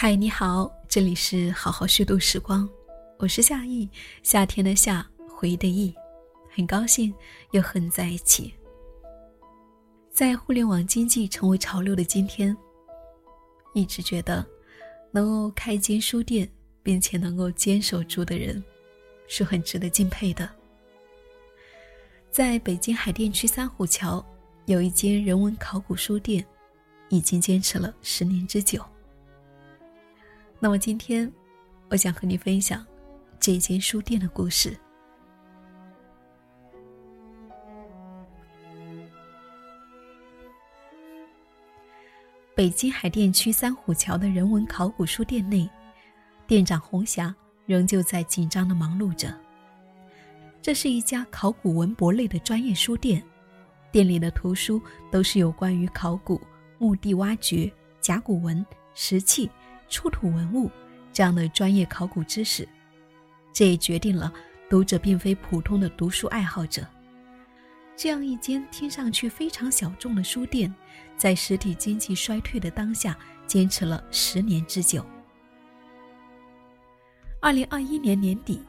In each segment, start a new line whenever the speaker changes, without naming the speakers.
嗨，你好，这里是好好虚度时光，我是夏意，夏天的夏，回忆的忆，很高兴又和你在一起。在互联网经济成为潮流的今天，一直觉得能够开间书店并且能够坚守住的人，是很值得敬佩的。在北京海淀区三虎桥，有一间人文考古书店，已经坚持了十年之久。那么今天，我想和你分享这间书店的故事。北京海淀区三虎桥的人文考古书店内，店长红霞仍旧在紧张的忙碌着。这是一家考古文博类的专业书店，店里的图书都是有关于考古、墓地挖掘、甲骨文、石器。出土文物这样的专业考古知识，这也决定了读者并非普通的读书爱好者。这样一间听上去非常小众的书店，在实体经济衰退的当下，坚持了十年之久。二零二一年年底，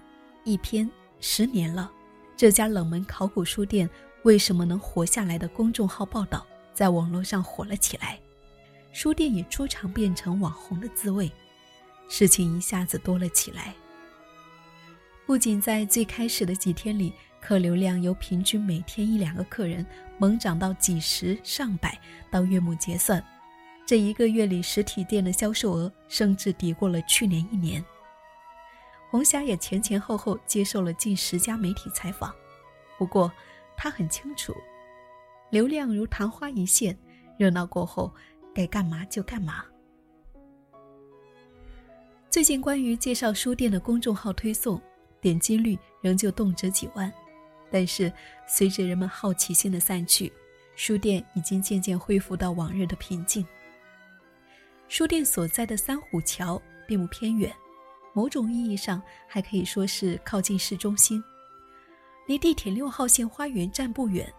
一篇“十年了，这家冷门考古书店为什么能活下来”的公众号报道在网络上火了起来。书店也出场变成网红的滋味，事情一下子多了起来。不仅在最开始的几天里，客流量由平均每天一两个客人，猛涨到几十上百，到月末结算，这一个月里实体店的销售额甚至抵过了去年一年。红霞也前前后后接受了近十家媒体采访，不过她很清楚，流量如昙花一现，热闹过后。该干嘛就干嘛。最近关于介绍书店的公众号推送，点击率仍旧动辄几万，但是随着人们好奇心的散去，书店已经渐渐恢复到往日的平静。书店所在的三虎桥并不偏远，某种意义上还可以说是靠近市中心，离地铁六号线花园站不远，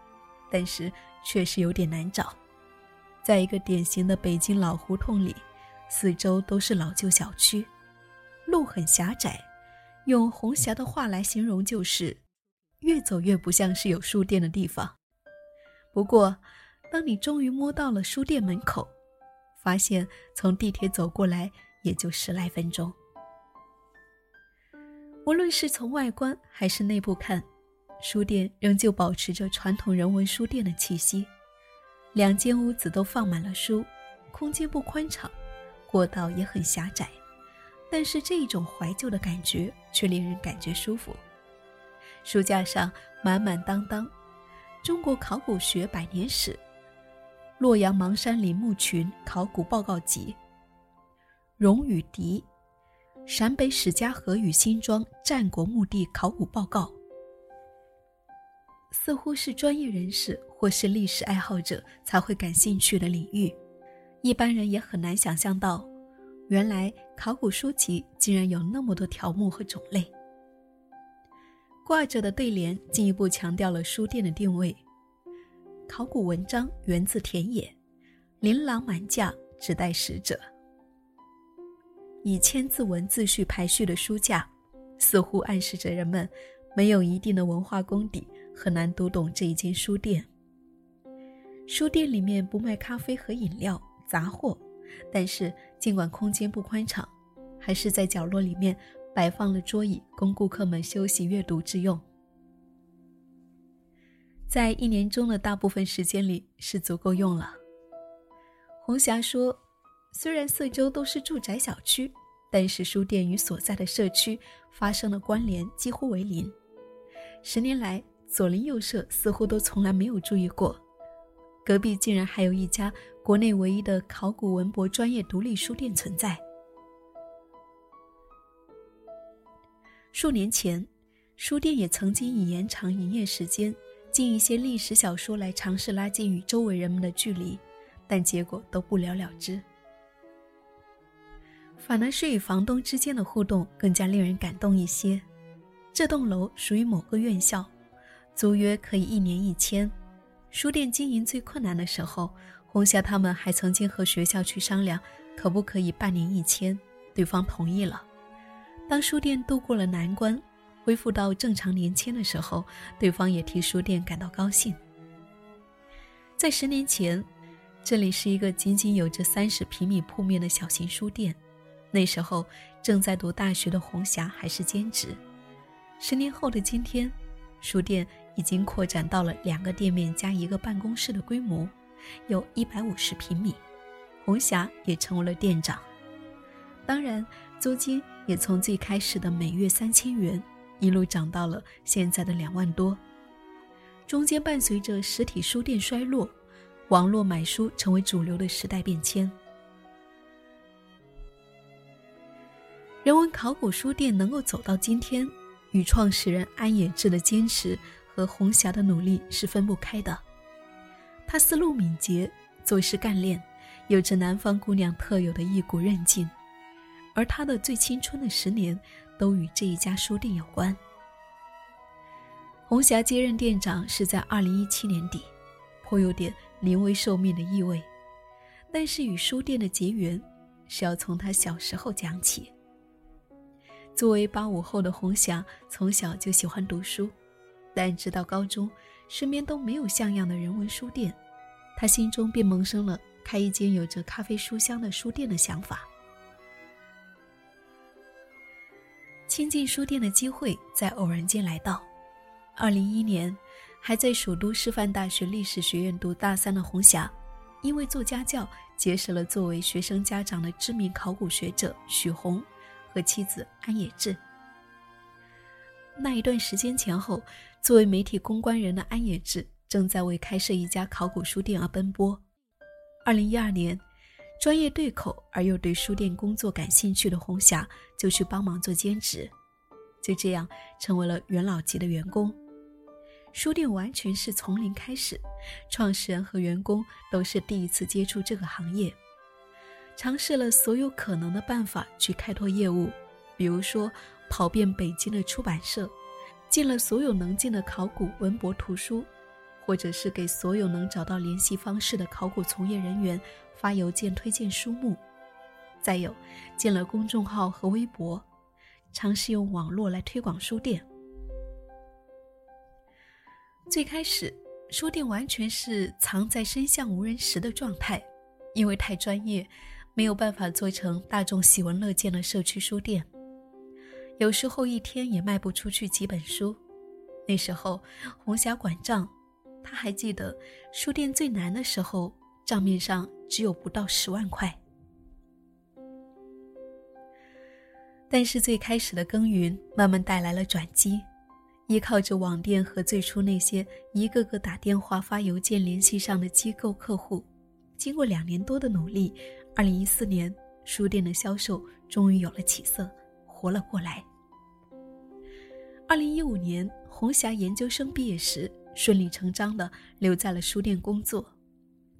但是确实有点难找。在一个典型的北京老胡同里，四周都是老旧小区，路很狭窄。用红霞的话来形容，就是越走越不像是有书店的地方。不过，当你终于摸到了书店门口，发现从地铁走过来也就十来分钟。无论是从外观还是内部看，书店仍旧保持着传统人文书店的气息。两间屋子都放满了书，空间不宽敞，过道也很狭窄，但是这种怀旧的感觉却令人感觉舒服。书架上满满当当，《中国考古学百年史》《洛阳邙山陵墓群考古报告集》《荣与狄》《陕北史家河与辛庄战国墓地考古报告》。似乎是专业人士或是历史爱好者才会感兴趣的领域，一般人也很难想象到，原来考古书籍竟然有那么多条目和种类。挂着的对联进一步强调了书店的定位：考古文章源自田野，琳琅满架只待使者。以千字文字序排序的书架，似乎暗示着人们没有一定的文化功底。很难读懂这一间书店。书店里面不卖咖啡和饮料杂货，但是尽管空间不宽敞，还是在角落里面摆放了桌椅，供顾客们休息阅读之用。在一年中的大部分时间里是足够用了。红霞说：“虽然四周都是住宅小区，但是书店与所在的社区发生的关联几乎为零。十年来。”左邻右舍似乎都从来没有注意过，隔壁竟然还有一家国内唯一的考古文博专业独立书店存在。数年前，书店也曾经以延长营业时间、进一些历史小说来尝试拉近与周围人们的距离，但结果都不了了之。反而是与房东之间的互动更加令人感动一些。这栋楼属于某个院校。租约可以一年一签，书店经营最困难的时候，红霞他们还曾经和学校去商量，可不可以半年一签，对方同意了。当书店度过了难关，恢复到正常年签的时候，对方也替书店感到高兴。在十年前，这里是一个仅仅有着三十平米铺面的小型书店，那时候正在读大学的红霞还是兼职。十年后的今天，书店。已经扩展到了两个店面加一个办公室的规模，有一百五十平米。红霞也成为了店长，当然租金也从最开始的每月三千元，一路涨到了现在的两万多。中间伴随着实体书店衰落，网络买书成为主流的时代变迁。人文考古书店能够走到今天，与创始人安野志的坚持。和红霞的努力是分不开的。她思路敏捷，做事干练，有着南方姑娘特有的一股韧劲，而她的最青春的十年都与这一家书店有关。红霞接任店长是在二零一七年底，颇有点临危受命的意味。但是与书店的结缘，是要从她小时候讲起。作为八五后的红霞，从小就喜欢读书。但直到高中，身边都没有像样的人文书店，他心中便萌生了开一间有着咖啡书香的书店的想法。亲近书店的机会在偶然间来到。二零一一年，还在首都师范大学历史学院读大三的红霞，因为做家教结识了作为学生家长的知名考古学者许宏和妻子安野志。那一段时间前后，作为媒体公关人的安野志正在为开设一家考古书店而奔波。二零一二年，专业对口而又对书店工作感兴趣的红霞就去帮忙做兼职，就这样成为了元老级的员工。书店完全是从零开始，创始人和员工都是第一次接触这个行业，尝试了所有可能的办法去开拓业务，比如说。跑遍北京的出版社，进了所有能进的考古文博图书，或者是给所有能找到联系方式的考古从业人员发邮件推荐书目，再有建了公众号和微博，尝试用网络来推广书店。最开始，书店完全是藏在深巷无人识的状态，因为太专业，没有办法做成大众喜闻乐见的社区书店。有时候一天也卖不出去几本书。那时候红霞管账，他还记得书店最难的时候，账面上只有不到十万块。但是最开始的耕耘慢慢带来了转机，依靠着网店和最初那些一个个打电话发邮件联系上的机构客户，经过两年多的努力，二零一四年书店的销售终于有了起色，活了过来。二零一五年，红霞研究生毕业时，顺理成章地留在了书店工作。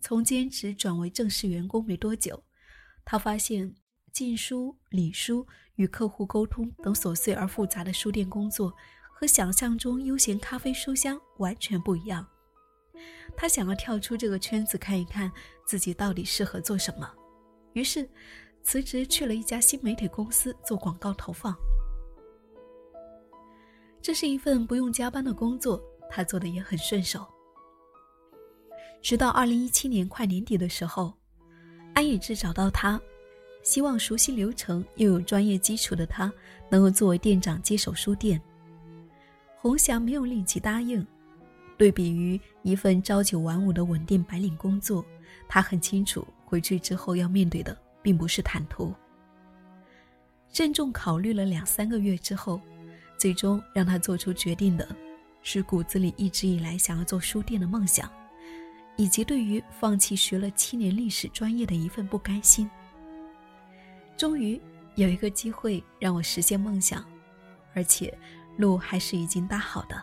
从兼职转为正式员工没多久，他发现进书、理书、与客户沟通等琐碎而复杂的书店工作，和想象中悠闲咖啡书香完全不一样。他想要跳出这个圈子，看一看自己到底适合做什么，于是辞职去了一家新媒体公司做广告投放。这是一份不用加班的工作，他做的也很顺手。直到二零一七年快年底的时候，安以志找到他，希望熟悉流程又有专业基础的他能够作为店长接手书店。红霞没有立即答应，对比于一份朝九晚五的稳定白领工作，他很清楚回去之后要面对的并不是坦途。郑重考虑了两三个月之后。最终让他做出决定的，是骨子里一直以来想要做书店的梦想，以及对于放弃学了七年历史专业的一份不甘心。终于有一个机会让我实现梦想，而且路还是已经搭好的。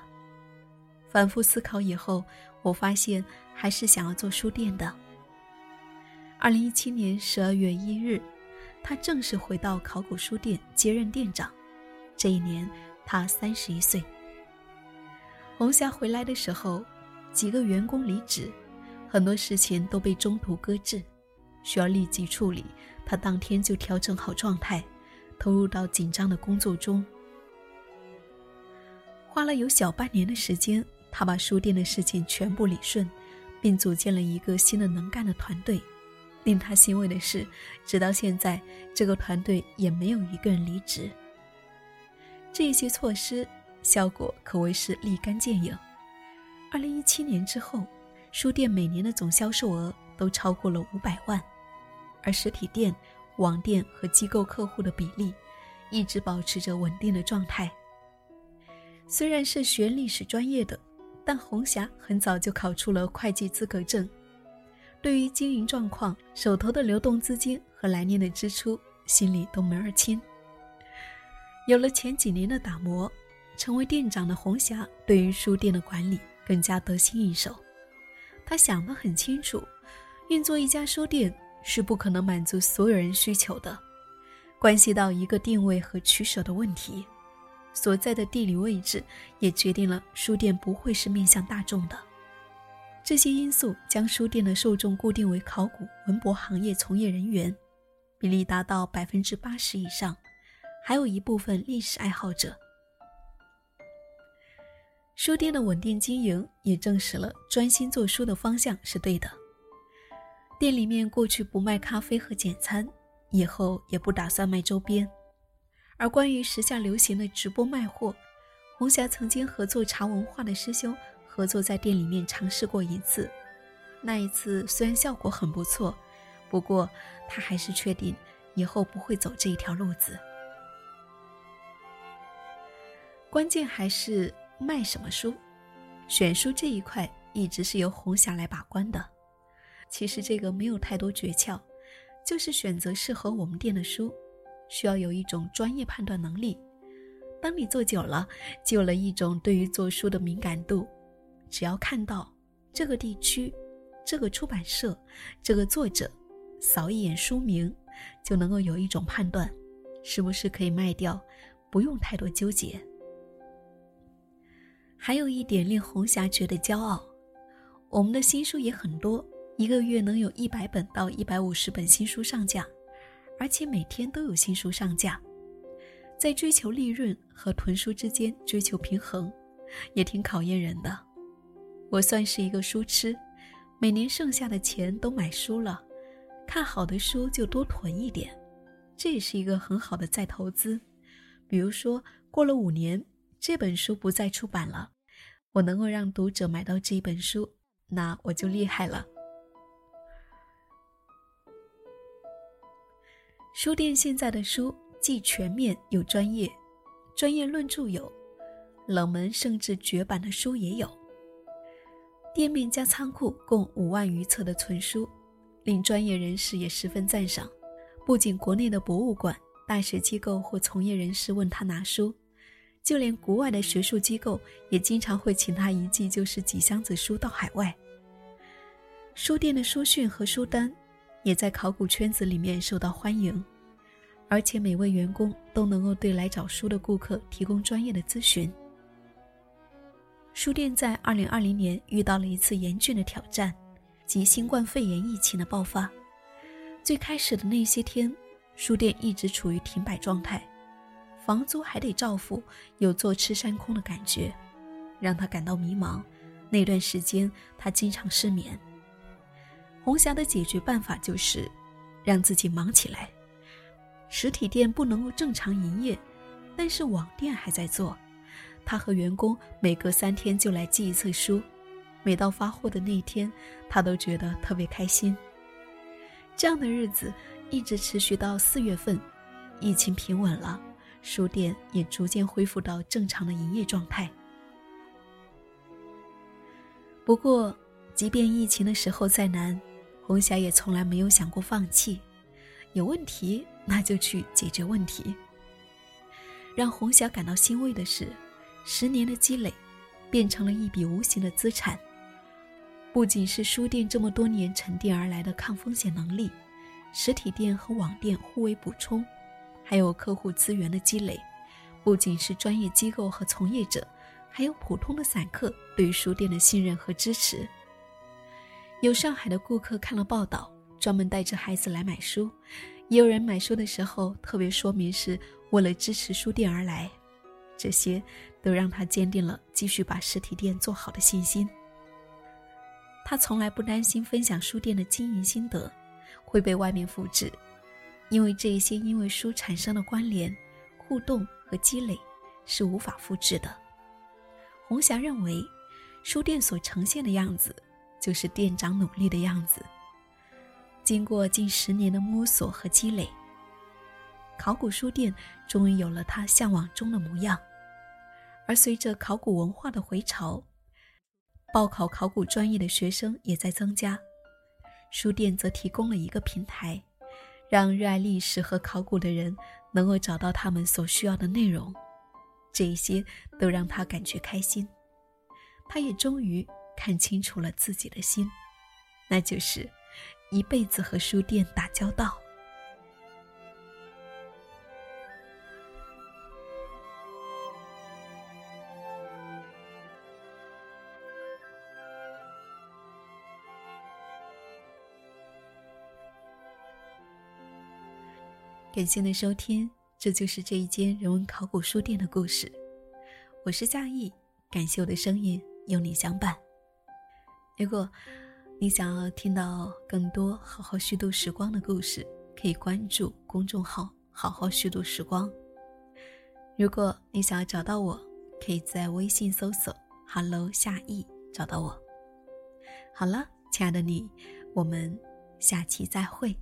反复思考以后，我发现还是想要做书店的。二零一七年十二月一日，他正式回到考古书店接任店长。这一年。他三十一岁。红霞回来的时候，几个员工离职，很多事情都被中途搁置，需要立即处理。他当天就调整好状态，投入到紧张的工作中。花了有小半年的时间，他把书店的事情全部理顺，并组建了一个新的能干的团队。令他欣慰的是，直到现在，这个团队也没有一个人离职。这些措施效果可谓是立竿见影。二零一七年之后，书店每年的总销售额都超过了五百万，而实体店、网店和机构客户的比例一直保持着稳定的状态。虽然是学历史专业的，但红霞很早就考出了会计资格证。对于经营状况、手头的流动资金和来年的支出，心里都门儿清。有了前几年的打磨，成为店长的红霞对于书店的管理更加得心应手。他想得很清楚，运作一家书店是不可能满足所有人需求的，关系到一个定位和取舍的问题。所在的地理位置也决定了书店不会是面向大众的。这些因素将书店的受众固定为考古文博行业从业人员，比例达到百分之八十以上，还有一部分历史爱好者。书店的稳定经营也证实了专心做书的方向是对的。店里面过去不卖咖啡和简餐，以后也不打算卖周边。而关于时下流行的直播卖货，红霞曾经合作茶文化的师兄。合作在店里面尝试过一次，那一次虽然效果很不错，不过他还是确定以后不会走这一条路子。关键还是卖什么书，选书这一块一直是由红霞来把关的。其实这个没有太多诀窍，就是选择适合我们店的书，需要有一种专业判断能力。当你做久了，就有了一种对于做书的敏感度。只要看到这个地区、这个出版社、这个作者，扫一眼书名，就能够有一种判断，是不是可以卖掉，不用太多纠结。还有一点令红霞觉得骄傲，我们的新书也很多，一个月能有一百本到一百五十本新书上架，而且每天都有新书上架，在追求利润和囤书之间追求平衡，也挺考验人的。我算是一个书痴，每年剩下的钱都买书了，看好的书就多囤一点，这也是一个很好的再投资。比如说，过了五年，这本书不再出版了，我能够让读者买到这一本书，那我就厉害了。书店现在的书既全面又专业，专业论著有，冷门甚至绝版的书也有。店面加仓库共五万余册的存书，令专业人士也十分赞赏。不仅国内的博物馆、大学机构或从业人士问他拿书，就连国外的学术机构也经常会请他一寄就是几箱子书到海外。书店的书讯和书单也在考古圈子里面受到欢迎，而且每位员工都能够对来找书的顾客提供专业的咨询。书店在二零二零年遇到了一次严峻的挑战，即新冠肺炎疫情的爆发。最开始的那些天，书店一直处于停摆状态，房租还得照付，有坐吃山空的感觉，让他感到迷茫。那段时间，他经常失眠。红霞的解决办法就是让自己忙起来。实体店不能够正常营业，但是网店还在做。他和员工每隔三天就来寄一次书，每到发货的那一天，他都觉得特别开心。这样的日子一直持续到四月份，疫情平稳了，书店也逐渐恢复到正常的营业状态。不过，即便疫情的时候再难，红霞也从来没有想过放弃。有问题，那就去解决问题。让红霞感到欣慰的是。十年的积累，变成了一笔无形的资产。不仅是书店这么多年沉淀而来的抗风险能力，实体店和网店互为补充，还有客户资源的积累。不仅是专业机构和从业者，还有普通的散客对于书店的信任和支持。有上海的顾客看了报道，专门带着孩子来买书；也有人买书的时候特别说明是为了支持书店而来。这些都让他坚定了继续把实体店做好的信心。他从来不担心分享书店的经营心得会被外面复制，因为这一些因为书产生的关联、互动和积累是无法复制的。红霞认为，书店所呈现的样子。就是店长努力的样子。经过近十年的摸索和积累，考古书店终于有了他向往中的模样。而随着考古文化的回潮，报考考古专业的学生也在增加，书店则提供了一个平台，让热爱历史和考古的人能够找到他们所需要的内容。这一些都让他感觉开心。他也终于。看清楚了自己的心，那就是一辈子和书店打交道。感谢您的收听，这就是这一间人文考古书店的故事。我是夏意，感谢我的声音有你相伴。如果你想要听到更多好好虚度时光的故事，可以关注公众号“好好虚度时光”。如果你想要找到我，可以在微信搜索 “hello 夏意”找到我。好了，亲爱的你，我们下期再会。